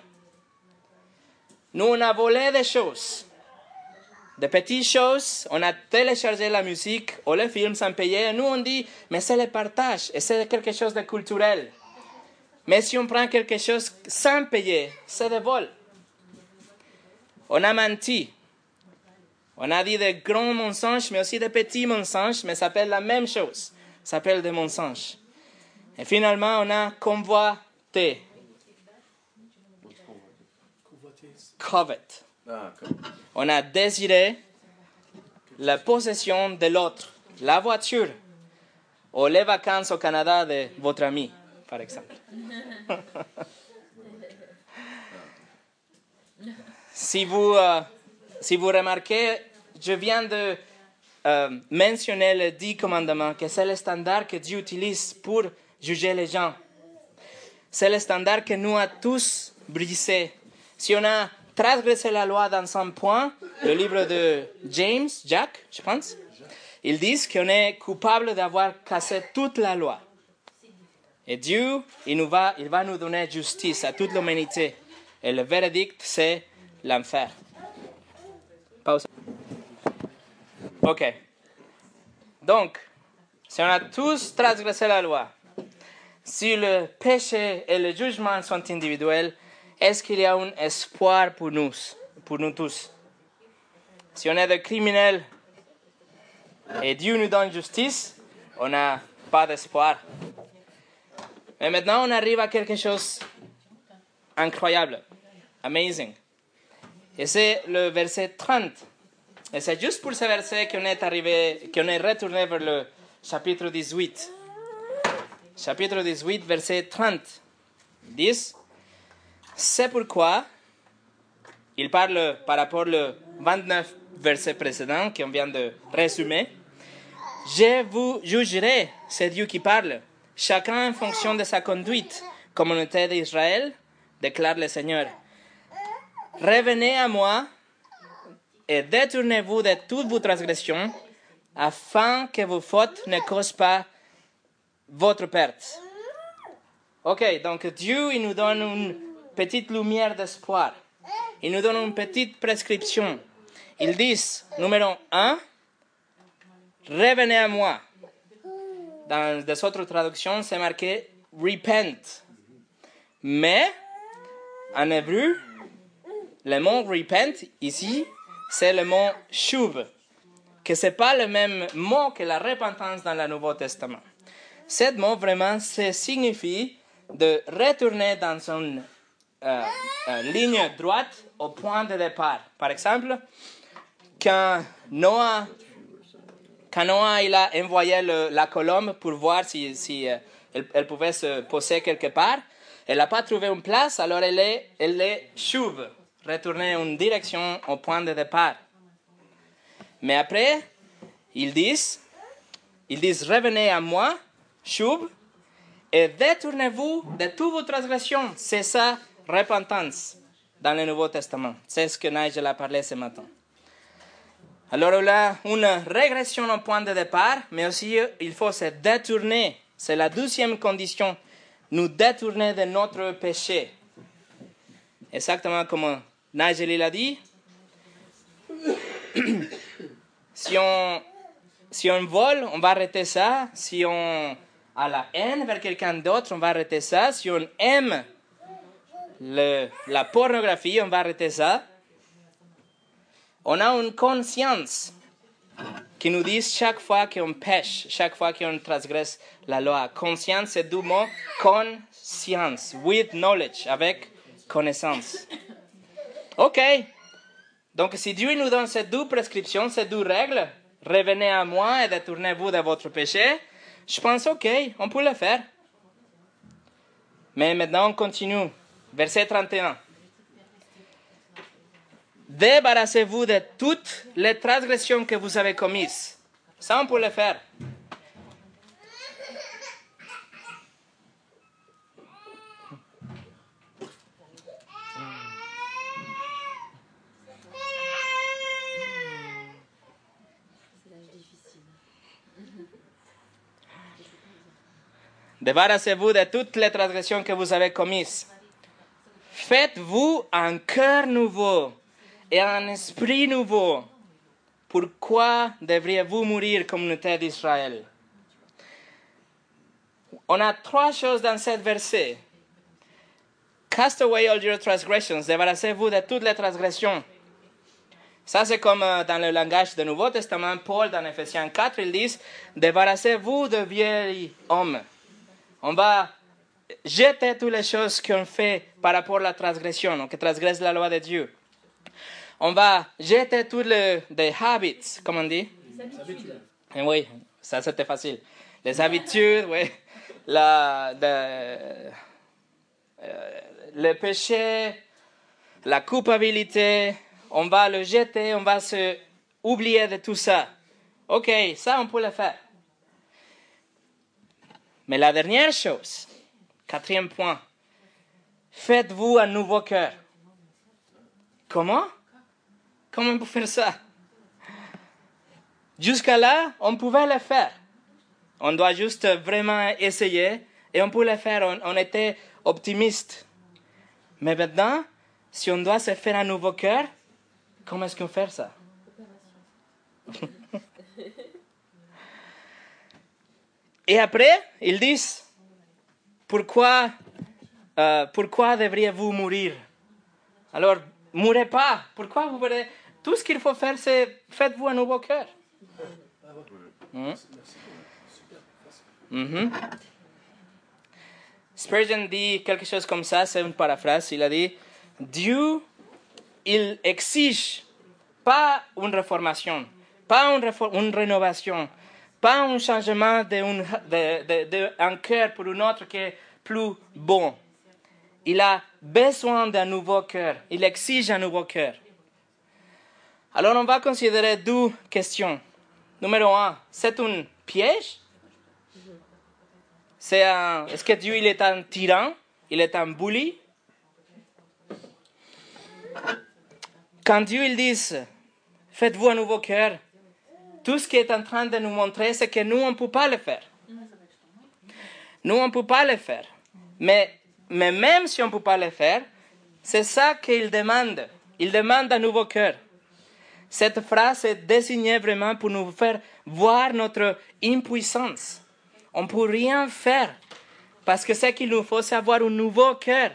Speaker 1: Nous, on a volé des choses. Des petites choses, on a téléchargé la musique ou les films sans payer. Nous, on dit, mais c'est le partage et c'est quelque chose de culturel. Mais si on prend quelque chose sans payer, c'est de vol. On a menti. On a dit de grands mensonges, mais aussi de petits mensonges, mais ça s'appelle la même chose. Ça s'appelle des mensonges. Et finalement, on a convoité. Covet. On a désiré la possession de l'autre, la voiture, ou les vacances au Canada de votre ami, par exemple. si, vous, euh, si vous remarquez, je viens de euh, mentionner les dix commandements, que c'est le standard que Dieu utilise pour juger les gens. C'est le standard que nous a tous brisé. Si on a transgressé la loi dans un point, le livre de James, Jack, je pense, ils disent qu'on est coupable d'avoir cassé toute la loi. Et Dieu, il, va nous donner justice à toute l'humanité. Et le verdict, c'est l'enfer. Pause. Ok. Donc, si on a tous transgressé la loi, si le péché et le jugement sont individuels, est-ce qu'il y a un espoir pour nous, pour nous tous? Si on est des criminels et Dieu nous donne justice, on n'a pas d'espoir. Mais maintenant, on arrive à quelque chose incroyable, amazing. Et c'est le verset 30. Et c'est juste pour ce verset qu'on est arrivé, qu'on est retourné vers le chapitre 18. Chapitre 18, verset 30. 10. C'est pourquoi il parle par rapport au 29 verset précédent qu'on vient de résumer. Je vous jugerai, c'est Dieu qui parle, chacun en fonction de sa conduite, communauté d'Israël, déclare le Seigneur. Revenez à moi et détournez-vous de toutes vos transgressions, afin que vos fautes ne causent pas votre perte. Ok, donc Dieu, il nous donne une petite lumière d'espoir. Il nous donne une petite prescription. Ils disent, numéro un, revenez à moi. Dans des autres traductions, c'est marqué repent. Mais, en hébreu, le mot repent, ici, c'est le mot shuv, que ce n'est pas le même mot que la repentance dans le Nouveau Testament. Ce mot, vraiment, ça signifie de retourner dans une euh, euh, ligne droite au point de départ. Par exemple, quand Noah, quand Noah il a envoyé la colombe pour voir si, si euh, elle, elle, pouvait se poser quelque part, elle n'a pas trouvé une place, alors elle est, elle est chouve, retournée en direction au point de départ. Mais après, ils disent, ils disent revenez à moi, chouve, et détournez-vous de toutes vos transgressions. C'est ça, repentance, dans le Nouveau Testament. C'est ce que Nigel a parlé ce matin. Alors, a une régression au point de départ, mais aussi il faut se détourner. C'est la deuxième condition, nous détourner de notre péché. Exactement comme Nigel l'a dit. si on, si on vole, on va arrêter ça. Si on a la haine vers quelqu'un d'autre, on va arrêter ça. Si on aime le, la pornographie, on va arrêter ça. On a une conscience qui nous dit chaque fois qu'on pêche, chaque fois qu'on transgresse la loi. Conscience, c'est du mot conscience, with knowledge, avec connaissance. Ok. Donc, si Dieu nous donne ces deux prescriptions, ces deux règles, revenez à moi et détournez-vous de votre péché, je pense, ok, on peut le faire. Mais maintenant, on continue. Verset 31. Débarrassez-vous de toutes les transgressions que vous avez commises. Ça, on peut le faire. Débarrassez-vous de toutes les transgressions que vous avez commises. Faites-vous un cœur nouveau et un esprit nouveau. Pourquoi devriez-vous mourir, communauté d'Israël? On a trois choses dans ce verset. Cast away all your transgressions. Débarrassez-vous de toutes les transgressions. Ça, c'est comme euh, dans le langage du Nouveau Testament, Paul, dans Ephésiens 4, il dit Débarrassez-vous de vieil homme. On va jeter toutes les choses qu'on fait par rapport à la transgression, qui transgresse la loi de Dieu. On va jeter tous les habits, comme on dit Eh Oui, ça c'était facile. Les habitudes, oui. La, de, euh, le péché, la culpabilité, on va le jeter, on va se oublier de tout ça. Ok, ça on peut le faire. Mais la dernière chose, quatrième point, faites-vous un nouveau cœur. Comment? Comment on peut faire ça? Jusqu'à là, on pouvait le faire. On doit juste vraiment essayer et on peut le faire. On, on était optimiste. Mais maintenant, si on doit se faire un nouveau cœur, comment est-ce qu'on fait ça? Et après, ils disent, pourquoi, euh, pourquoi devriez-vous mourir? Alors, mourrez pas. Pourquoi vous voulez... Tout ce qu'il faut faire, c'est faites-vous un nouveau cœur. Hmm? Mhm. Spurgeon dit quelque chose comme ça, c'est une paraphrase. Il a dit Dieu, il exige pas une réformation, pas une, une rénovation, pas un changement d'un cœur pour un autre qui est plus bon. Il a besoin d'un nouveau cœur. Il exige un nouveau cœur. Alors on va considérer deux questions. Numéro un, c'est un piège? C'est est-ce que Dieu il est un tyran? Il est un bully? Quand Dieu il dit, faites-vous un nouveau cœur, tout ce qu'il est en train de nous montrer, c'est que nous, on ne peut pas le faire. Nous, on ne peut pas le faire. Mais, mais même si on ne peut pas le faire, c'est ça qu'il demande. Il demande un nouveau cœur. Cette phrase est désignée vraiment pour nous faire voir notre impuissance. On ne peut rien faire. Parce que ce qu'il nous faut, c'est avoir un nouveau cœur.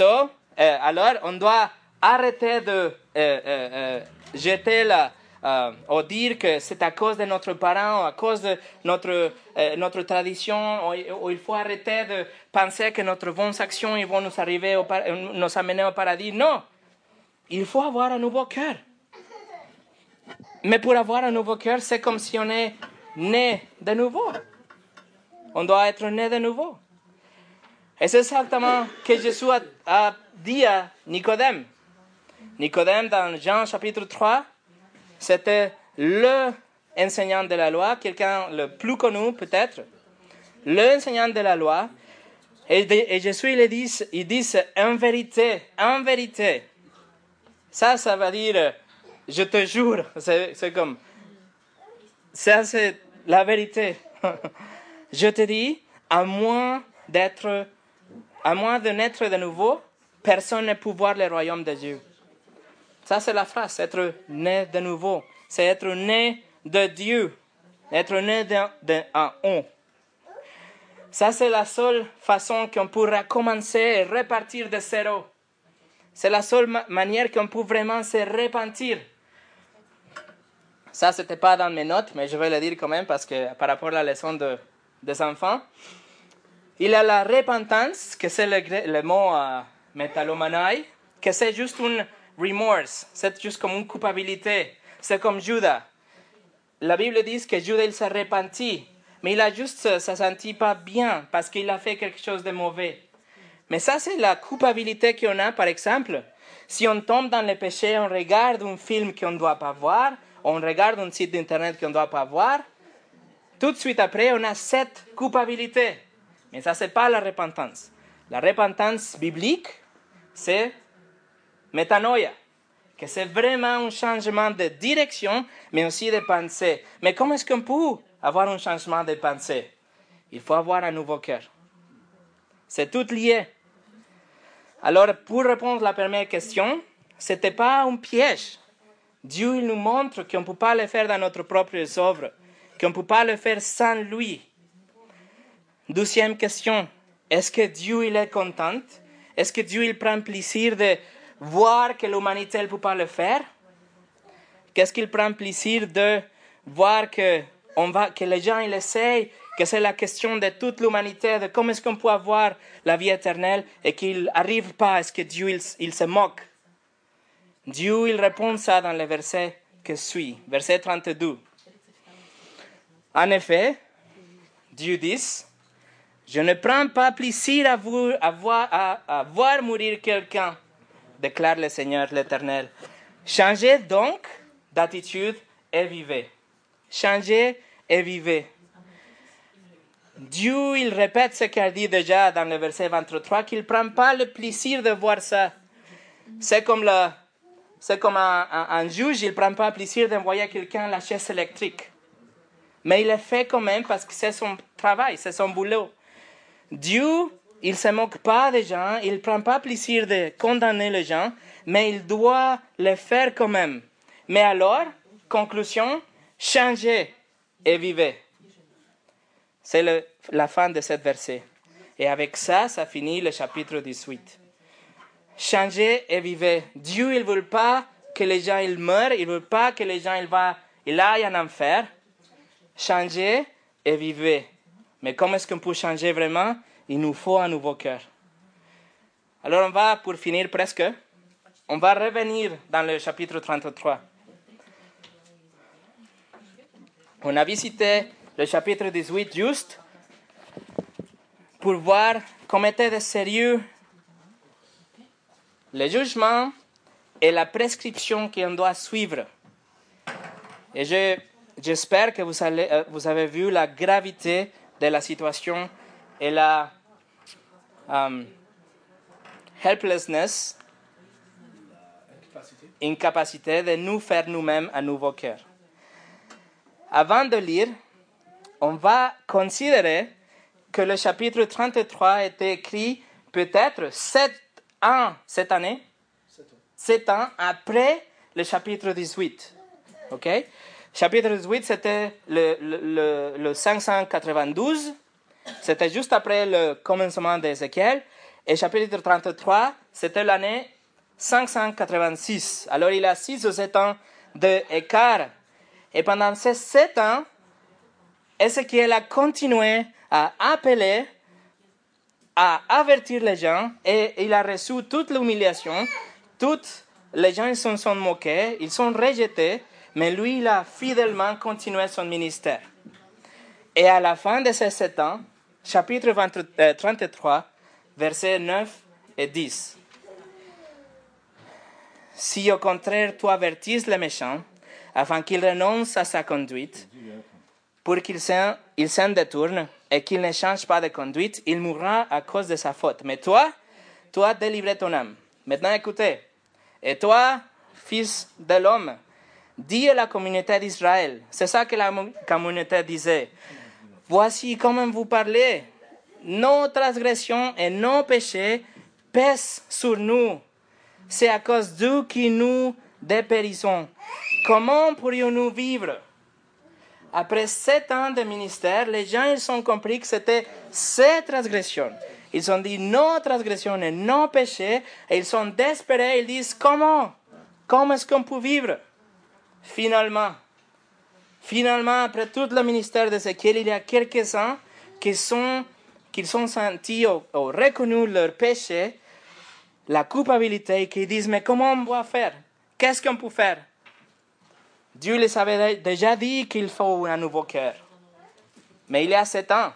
Speaker 1: Euh, alors, on doit arrêter de euh, euh, jeter la, ou dire que c'est à cause de notre parent, à cause de notre, notre tradition, ou, il faut arrêter de penser que notre bonnes actions vont nous, nous amener au paradis. Non, il faut avoir un nouveau cœur. Mais pour avoir un nouveau cœur, c'est comme si on est né de nouveau. On doit être né de nouveau. Et c'est exactement ce que Jésus a, dit à Nicodème. Nicodème, dans Jean chapitre 3, c'était le enseignant de la loi, quelqu'un le plus connu peut-être, le enseignant de la loi. Et, Jésus, il dit, il dit en vérité, en vérité. Ça, ça veut dire, je te jure, c'est comme, ça c'est la vérité. Je te dis, à moins d'être, à moins de naître de nouveau, personne ne peut voir le royaume de Dieu. Ça, c'est la phrase, être né de nouveau. C'est être né de Dieu, être né d'un on. Ça, c'est la seule façon qu'on pourra commencer et repartir de zéro. C'est la seule manière qu'on peut vraiment se repentir. Ça, c'était pas dans mes notes, mais je vais le dire quand même parce que par rapport à la leçon de, des enfants, il y a la repentance, que c'est le, le, mot euh, que c'est juste un remorse, c'est juste comme une culpabilité. C'est comme Judas. La Bible dit que Judas s'est repenti, mais il a juste se senti pas bien parce qu'il a fait quelque chose de mauvais. Mais ça, c'est la culpabilité qu'on a, par exemple. Si on tombe dans le péché, on regarde un film qu'on ne doit pas voir, on regarde un site d'internet qu'on ne doit pas voir, tout de suite après, on a cette culpabilité. Mais ça, ce n'est pas la repentance. La repentance biblique, c'est métanoïa, que c'est vraiment un changement de direction, mais aussi de pensée. Mais comment est-ce qu'on peut avoir un changement de pensée? Il faut avoir un nouveau cœur. C'est tout lié. Alors, pour répondre à la première question, ce n'était pas un piège. Dieu il nous montre qu'on ne peut pas le faire dans notre propre œuvre, qu'on ne peut pas le faire sans lui. Deuxième question, est-ce que Dieu il est content? Est-ce que Dieu il prend plaisir de voir que l'humanité ne peut pas le faire? Qu'est-ce qu'il prend plaisir de voir que, on va, que les gens ils essayent, que c'est la question de toute l'humanité, de comment est-ce qu'on peut avoir la vie éternelle et qu'il n'arrive pas à ce que Dieu il, il se moque? Dieu il répond ça dans le verset que suit, verset 32. En effet, Dieu dit, je ne prends pas plaisir à, vous, à, à voir mourir quelqu'un, déclare le Seigneur l'Éternel. Changez donc d'attitude et vivez. Changez et vivez. Dieu, il répète ce qu'il dit déjà dans le verset 23, qu'il ne prend pas le plaisir de voir ça. C'est comme, le, c'est comme un, un, juge, il ne prend pas le plaisir d'envoyer quelqu'un à la chaise électrique. Mais il le fait quand même parce que c'est son travail, c'est son boulot. Dieu, il ne se moque pas des gens, il ne prend pas plaisir de condamner les gens, mais il doit le faire quand même. Mais alors, conclusion, changez et vivez. C'est la fin de ce verset. Et avec ça, ça finit le chapitre 18. Changez et vivez. Dieu, il ne veut pas que les gens meurent, il ne veut pas que les gens ils aillent en enfer. Changez et vivez. Mais comment est-ce qu'on peut changer vraiment? Il nous faut un nouveau cœur. Alors on va, pour finir presque, on va revenir dans le chapitre 33. On a visité le chapitre 18 juste pour voir comment était de sérieux le jugement et la prescription qu'on doit suivre. Et je, j'espère que euh, vous, avez vu la gravité de la situation et la um, helplessness, incapacité de nous faire nous-mêmes un nouveau cœur. Avant de lire, on va considérer que le chapitre 33 a été écrit peut-être sept ans cette année, sept ans après le chapitre 18. OK? Chapitre 18, c'était le, le, le, 592, c'était juste après le commencement d'Ézéchiel, et chapitre 33, c'était l'année 586. Alors il a 6 ou 7 ans d'écart. Et pendant ces 7 ans, Ézéchiel a continué à appeler, à avertir les gens, et il a reçu toute l'humiliation. Toutes les gens ils se sont moqués, ils sont rejetés, mais lui, il a fidèlement continué son ministère. Et à la fin de ces 7 ans, chapitre 20, 33, versets 9 et 10. Si au contraire tu avertis le méchant, afin qu'il renonce à sa conduite, pour qu'il s'en, il s'en détourne et qu'il ne change pas de conduite, il mourra à cause de sa faute. Mais toi, toi, délivré ton âme. Maintenant, écoutez. Et toi, fils de l'homme, dis à la communauté d'Israël, c'est ça que la communauté disait, voici comment vous parlez, nos transgressions et nos péchés pèsent sur nous. C'est à cause d'eux que nous dépérissons. Comment pourrions-nous vivre? Après sept ans de ministère, les gens ils ont compris que c'était ces transgressions. Ils ont dit nos transgressions et nos péchés, et ils sont désespérés. Ils disent comment? Comment est-ce qu'on peut vivre? Finalement, finalement, après tout le ministère d'Ézéchiel, il y a quelques-uns qui sont, qui sont sentis ou, ou reconnus leur péché, la culpabilité, et qui disent, mais comment on doit faire? Qu'est-ce qu'on peut faire? Dieu les avait déjà dit qu'il faut un nouveau cœur. Mais il y a sept ans.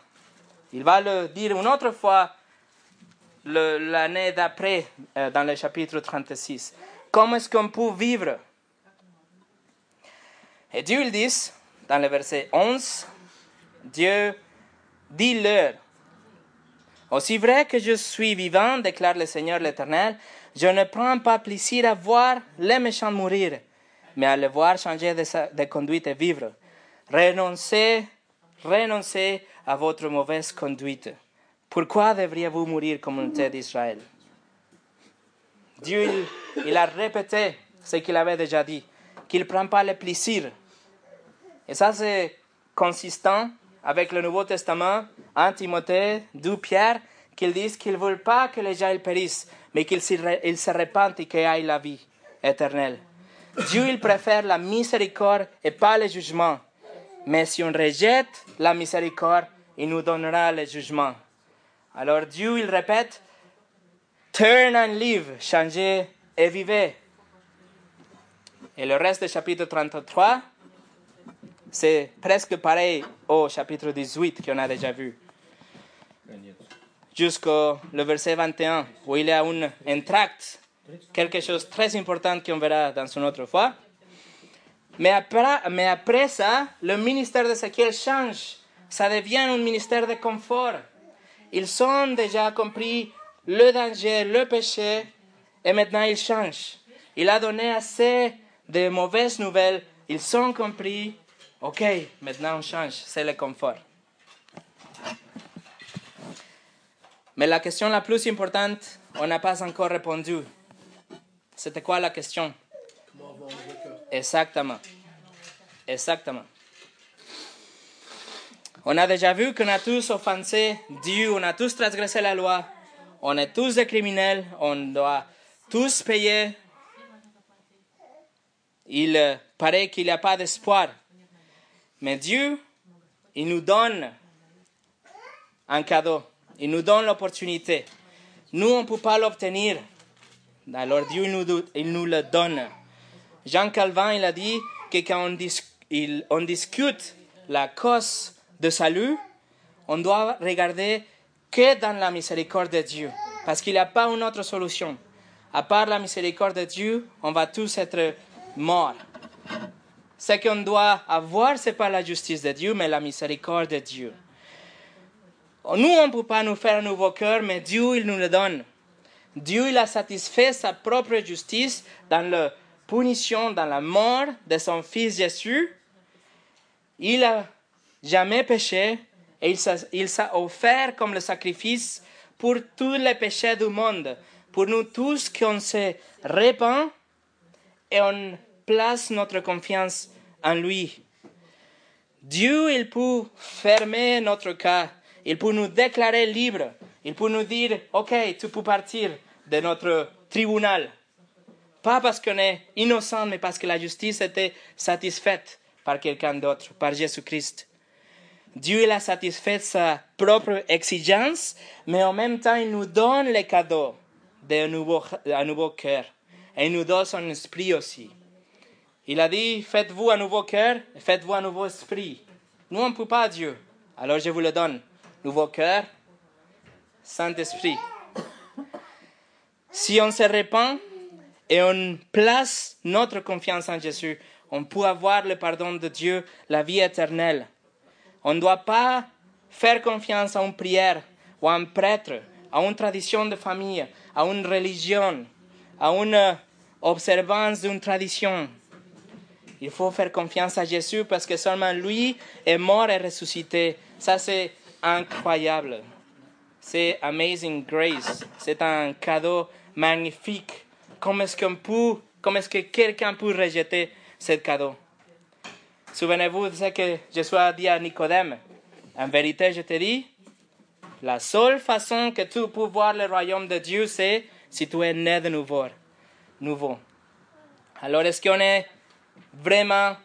Speaker 1: Il va le dire une autre fois l'année d'après, euh, dans le chapitre 36. Comment est-ce qu'on peut vivre? Et Dieu il dit, dans le verset 11, Dieu dit leur, Aussi vrai que je suis vivant, déclare le Seigneur l'Éternel, je ne prends pas plaisir à voir les méchants mourir, mais à les voir changer de, conduite et vivre. Renoncez, renoncez à votre mauvaise conduite. Pourquoi devriez-vous mourir, communauté d'Israël? Dieu, il, a répété ce qu'il avait déjà dit, qu'il ne prend pas le plaisir. Et ça, c'est consistant avec le Nouveau Testament, en Timothée, d'où Pierre, qu'ils disent qu'ils ne veulent pas que les gens périssent, mais qu'il se repente et qu'il ait la vie éternelle. Dieu, il préfère la miséricorde et pas le jugement. Mais si on rejette la miséricorde, il nous donnera le jugement. Alors Dieu, il répète, Turn and live, changez et vivez. Et le reste du chapitre 33, c'est presque pareil au chapitre 18 qu'on a déjà vu. Jusqu'au verset 21, où il y a un, un tract, quelque chose de très important qu'on verra dans une autre fois. Mais après, ça, le ministère d'Ézéchiel change. Ça devient un ministère de confort. Ils ont déjà compris le danger, le péché, et maintenant ils changent. Il a donné assez de mauvaises nouvelles. Ils ont compris. Ok, maintenant on change. C'est le confort. Mais la question la plus importante, on n'a pas encore répondu. C'était quoi la question? Exactement. Exactement. On a déjà vu qu'on a tous offensé Dieu, on a tous transgressé la loi, on est tous des criminels, on doit tous payer. Il paraît qu'il n'y a pas d'espoir. Mais Dieu, il nous donne un cadeau, il nous donne l'opportunité. Nous, on ne peut pas l'obtenir. Alors Dieu il nous, il nous le donne. Jean Calvin, il a dit que quand on, discute la cause de salut, on doit regarder que dans la miséricorde de Dieu, parce qu'il n'y a pas une autre solution. À part la miséricorde de Dieu, on va tous être morts. Ce qu'on doit avoir, ce n'est pas la justice de Dieu, mais la miséricorde de Dieu. Nous, on ne peut pas nous faire un nouveau cœur, mais Dieu, il nous le donne. Dieu, il a satisfait sa propre justice dans la punition, dans la mort de son Fils Jésus. Il n'a jamais péché et il s'est offert comme le sacrifice pour tous les péchés du monde, pour nous tous qu'on se répand et on place notre confiance en lui. Dieu, il peut fermer notre cas, il peut nous déclarer libres, il peut nous dire, OK, tu peux partir de notre tribunal. Pas parce qu'on est innocent, mais parce que la justice était satisfaite par quelqu'un d'autre, par Jésus-Christ. Dieu il a satisfait sa propre exigence, mais en même temps, il nous donne le cadeau d'un nouveau, nouveau cœur. Et il nous donne son esprit aussi. Il a dit, faites-vous un nouveau cœur, faites-vous un nouveau esprit. Nous, on ne peut pas Dieu. Alors je vous le donne. Nouveau cœur, Saint-Esprit. Si on se répand et on place notre confiance en Jésus, on peut avoir le pardon de Dieu, la vie éternelle. On ne doit pas faire confiance à une prière ou à un prêtre, à une tradition de famille, à une religion, à une observance d'une tradition. Il faut faire confiance à Jésus parce que seulement lui est mort et ressuscité. Ça, c'est incroyable. C'est Amazing Grace. C'est un cadeau magnifique. Comment est-ce qu'on peut, comment est-ce que quelqu'un peut rejeter ce cadeau? Souvenez-vous de ce que Jésus a dit à Nicodème. En vérité, je te dis, la seule façon que tu peux voir le royaume de Dieu, c'est si tu es né de nouveau. nouveau. Alors, est-ce qu'on est vraiment,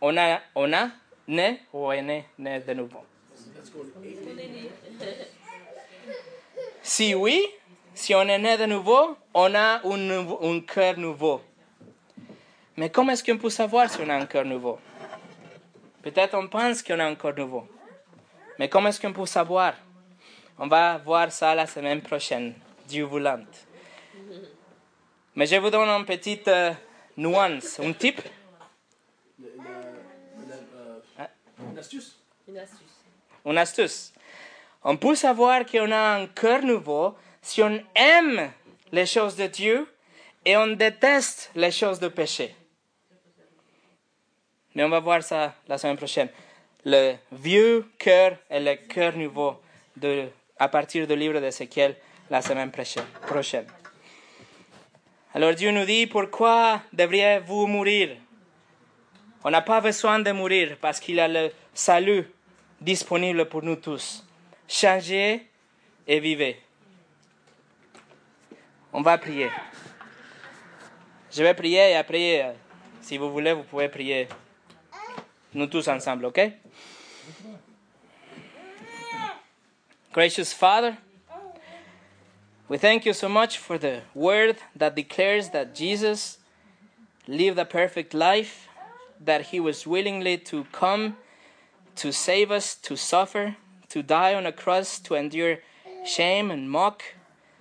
Speaker 1: on a, on a né ou on est né, de nouveau? Si oui, si on est né de nouveau, on a un, un cœur nouveau. Mais comment est-ce qu'on peut savoir si on a un cœur nouveau? Peut-être on pense qu'on a un cœur nouveau. Mais comment est-ce qu'on peut savoir? On va voir ça la semaine prochaine, Dieu voulant. Mais je vous donne une petite euh, nuance, un type.
Speaker 3: Une astuce
Speaker 2: Une astuce.
Speaker 1: Une astuce. On peut savoir qu'on a un cœur nouveau si on aime les choses de Dieu et on déteste les choses de péché. Mais on va voir ça la semaine prochaine. Le vieux cœur et le cœur nouveau de, à partir du livre d'Ézéchiel la semaine prochaine. Alors Dieu nous dit, pourquoi devriez-vous mourir? On n'a pas besoin de mourir parce qu'il a le salut disponible pour nous tous. Changez et vivez. On va prier. Je vais prier et après, euh, si vous voulez, vous pouvez prier nous tous ensemble, ok? Gracious Father, we thank you so much for the word that declares that Jesus lived a perfect life, that he was willingly to come to save us, to suffer, to die on a cross, to endure shame and mock,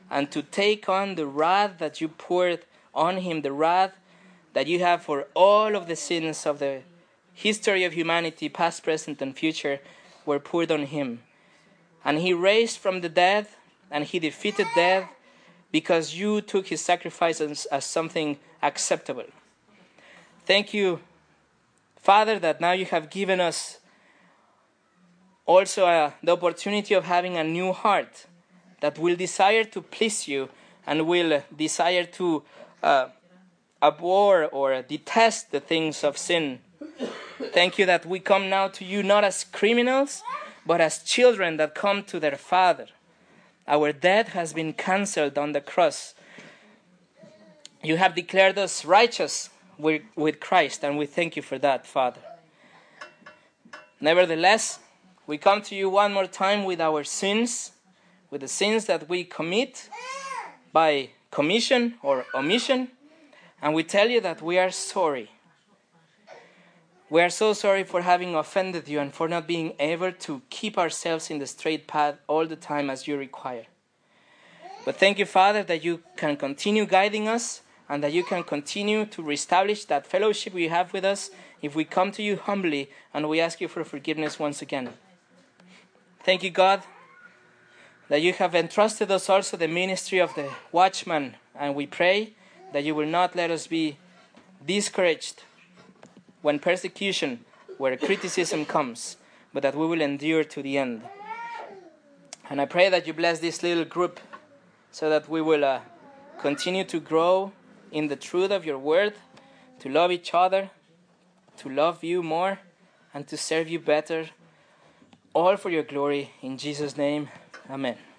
Speaker 1: and to take on the wrath that you poured on him, the wrath that you have for all of the sins of the history of humanity, past, present, and future, were poured on him. And he raised from the dead, and he defeated death because you took his sacrifices as something acceptable. Thank you, Father, that now you have given us also uh, the opportunity of having a new heart that will desire to please you and will desire to uh, abhor or detest the things of sin. Thank you that we come now to you not as criminals, but as children that come to their Father. Our death has been cancelled on the cross. You have declared us righteous with, with Christ, and we thank you for that, Father. Nevertheless, we come to you one more time with our sins, with the sins that we commit by commission or omission, and we tell you that we are sorry. We are so sorry for having offended you and for not being able to keep ourselves in the straight path all the time as you require. But thank you, Father, that you can continue guiding us and that you can continue to reestablish that fellowship we have with us if we come to you humbly and we ask you for forgiveness once again. Thank you, God, that you have entrusted us also the ministry of the watchman, and we pray that you will not let us be discouraged when persecution, where criticism comes, but that we will endure to the end. And I pray that you bless this little group so that we will uh, continue to grow in the truth of your word, to love each other, to love you more, and to serve you better. All for your glory. In Jesus' name, amen.